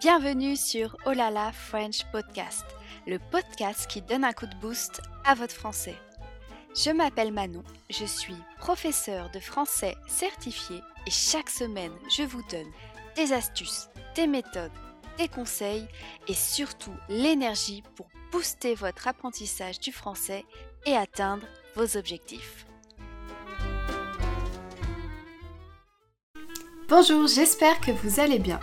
Bienvenue sur Olala French Podcast, le podcast qui donne un coup de boost à votre français. Je m'appelle Manon, je suis professeure de français certifié et chaque semaine je vous donne des astuces, des méthodes, des conseils et surtout l'énergie pour booster votre apprentissage du français et atteindre vos objectifs. Bonjour, j'espère que vous allez bien.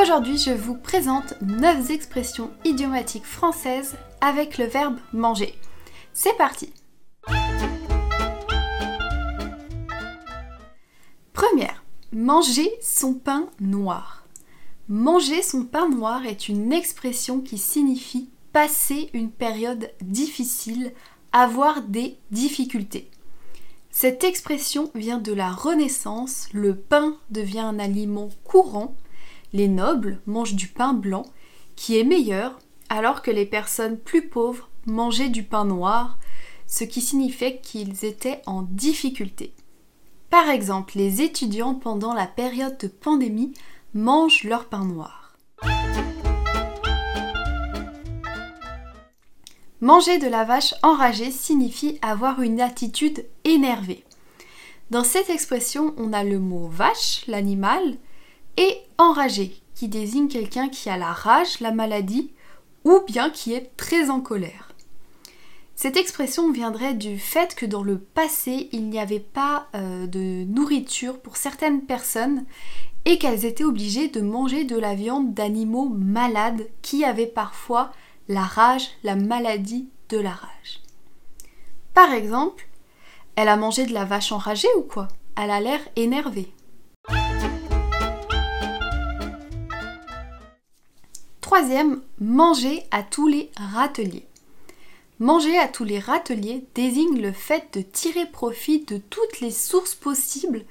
Aujourd'hui, je vous présente 9 expressions idiomatiques françaises avec le verbe manger. C'est parti Première, manger son pain noir. Manger son pain noir est une expression qui signifie passer une période difficile, avoir des difficultés. Cette expression vient de la Renaissance, le pain devient un aliment courant, les nobles mangent du pain blanc, qui est meilleur, alors que les personnes plus pauvres mangeaient du pain noir, ce qui signifiait qu'ils étaient en difficulté. Par exemple, les étudiants pendant la période de pandémie mangent leur pain noir. Manger de la vache enragée signifie avoir une attitude énervée. Dans cette expression, on a le mot vache, l'animal, et enragé, qui désigne quelqu'un qui a la rage, la maladie, ou bien qui est très en colère. Cette expression viendrait du fait que dans le passé, il n'y avait pas euh, de nourriture pour certaines personnes et qu'elles étaient obligées de manger de la viande d'animaux malades qui avaient parfois la rage, la maladie de la rage. Par exemple, elle a mangé de la vache enragée ou quoi? Elle a l'air énervée. Troisième, manger à tous les râteliers. Manger à tous les râteliers désigne le fait de tirer profit de toutes les sources possibles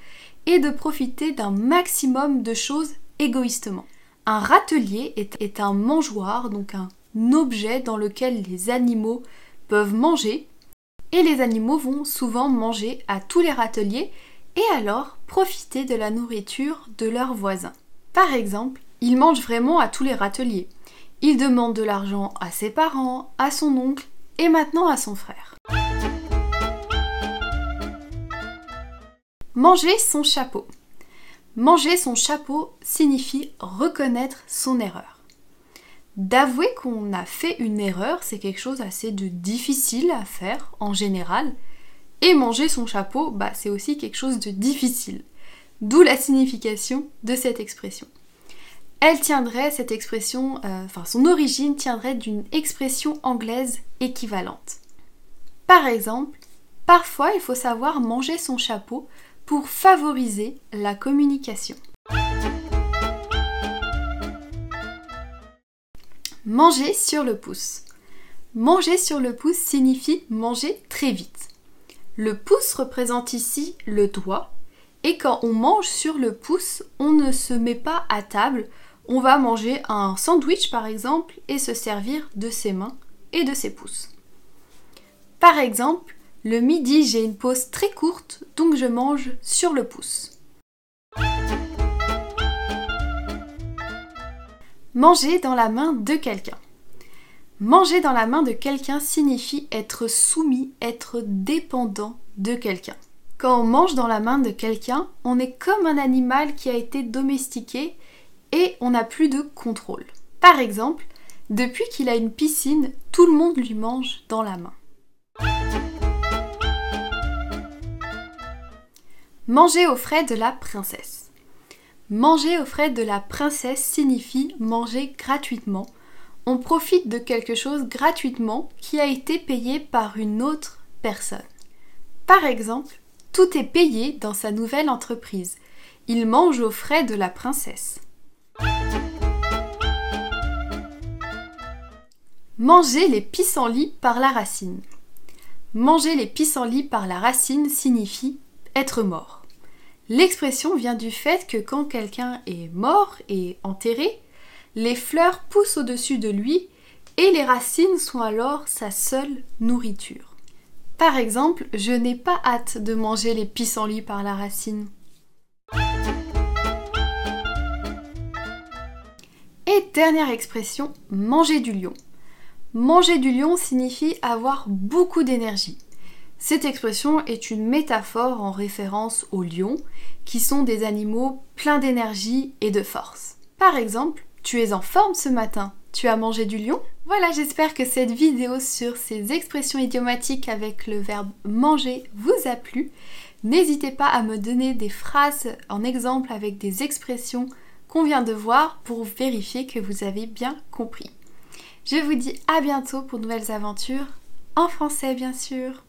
et de profiter d'un maximum de choses égoïstement. Un râtelier est, un mangeoire, donc un objet dans lequel les animaux peuvent manger et les animaux vont souvent manger à tous les râteliers et alors profiter de la nourriture de leurs voisins. Par exemple, il mange vraiment à tous les râteliers. Il demande de l'argent à ses parents, à son oncle et maintenant à son frère. Manger son chapeau. Manger son chapeau signifie reconnaître son erreur. D'avouer qu'on a fait une erreur, c'est quelque chose assez de difficile à faire en général. Et manger son chapeau, bah, c'est aussi quelque chose de difficile. D'où la signification de cette expression elle tiendrait, cette expression, euh, enfin son origine tiendrait d'une expression anglaise équivalente. Par exemple, parfois il faut savoir manger son chapeau pour favoriser la communication. Manger sur le pouce. Manger sur le pouce signifie manger très vite. Le pouce représente ici le doigt, et quand on mange sur le pouce, on ne se met pas à table on va manger un sandwich par exemple et se servir de ses mains et de ses pouces. Par exemple, le midi j'ai une pause très courte donc je mange sur le pouce. Manger dans la main de quelqu'un. Manger dans la main de quelqu'un signifie être soumis, être dépendant de quelqu'un. Quand on mange dans la main de quelqu'un, on est comme un animal qui a été domestiqué et on n'a plus de contrôle. Par exemple, depuis qu'il a une piscine, tout le monde lui mange dans la main. Manger aux frais de la princesse. Manger aux frais de la princesse signifie manger gratuitement. On profite de quelque chose gratuitement qui a été payé par une autre personne. Par exemple, tout est payé dans sa nouvelle entreprise. Il mange aux frais de la princesse. Manger les pissenlits par la racine. Manger les pissenlits par la racine signifie être mort. L'expression vient du fait que quand quelqu'un est mort et enterré, les fleurs poussent au-dessus de lui et les racines sont alors sa seule nourriture. Par exemple, je n'ai pas hâte de manger les pissenlits par la racine. Dernière expression, manger du lion. Manger du lion signifie avoir beaucoup d'énergie. Cette expression est une métaphore en référence aux lions, qui sont des animaux pleins d'énergie et de force. Par exemple, tu es en forme ce matin, tu as mangé du lion? Voilà, j'espère que cette vidéo sur ces expressions idiomatiques avec le verbe manger vous a plu. N'hésitez pas à me donner des phrases en exemple avec des expressions vient de voir pour vérifier que vous avez bien compris. Je vous dis à bientôt pour nouvelles aventures, en français bien sûr.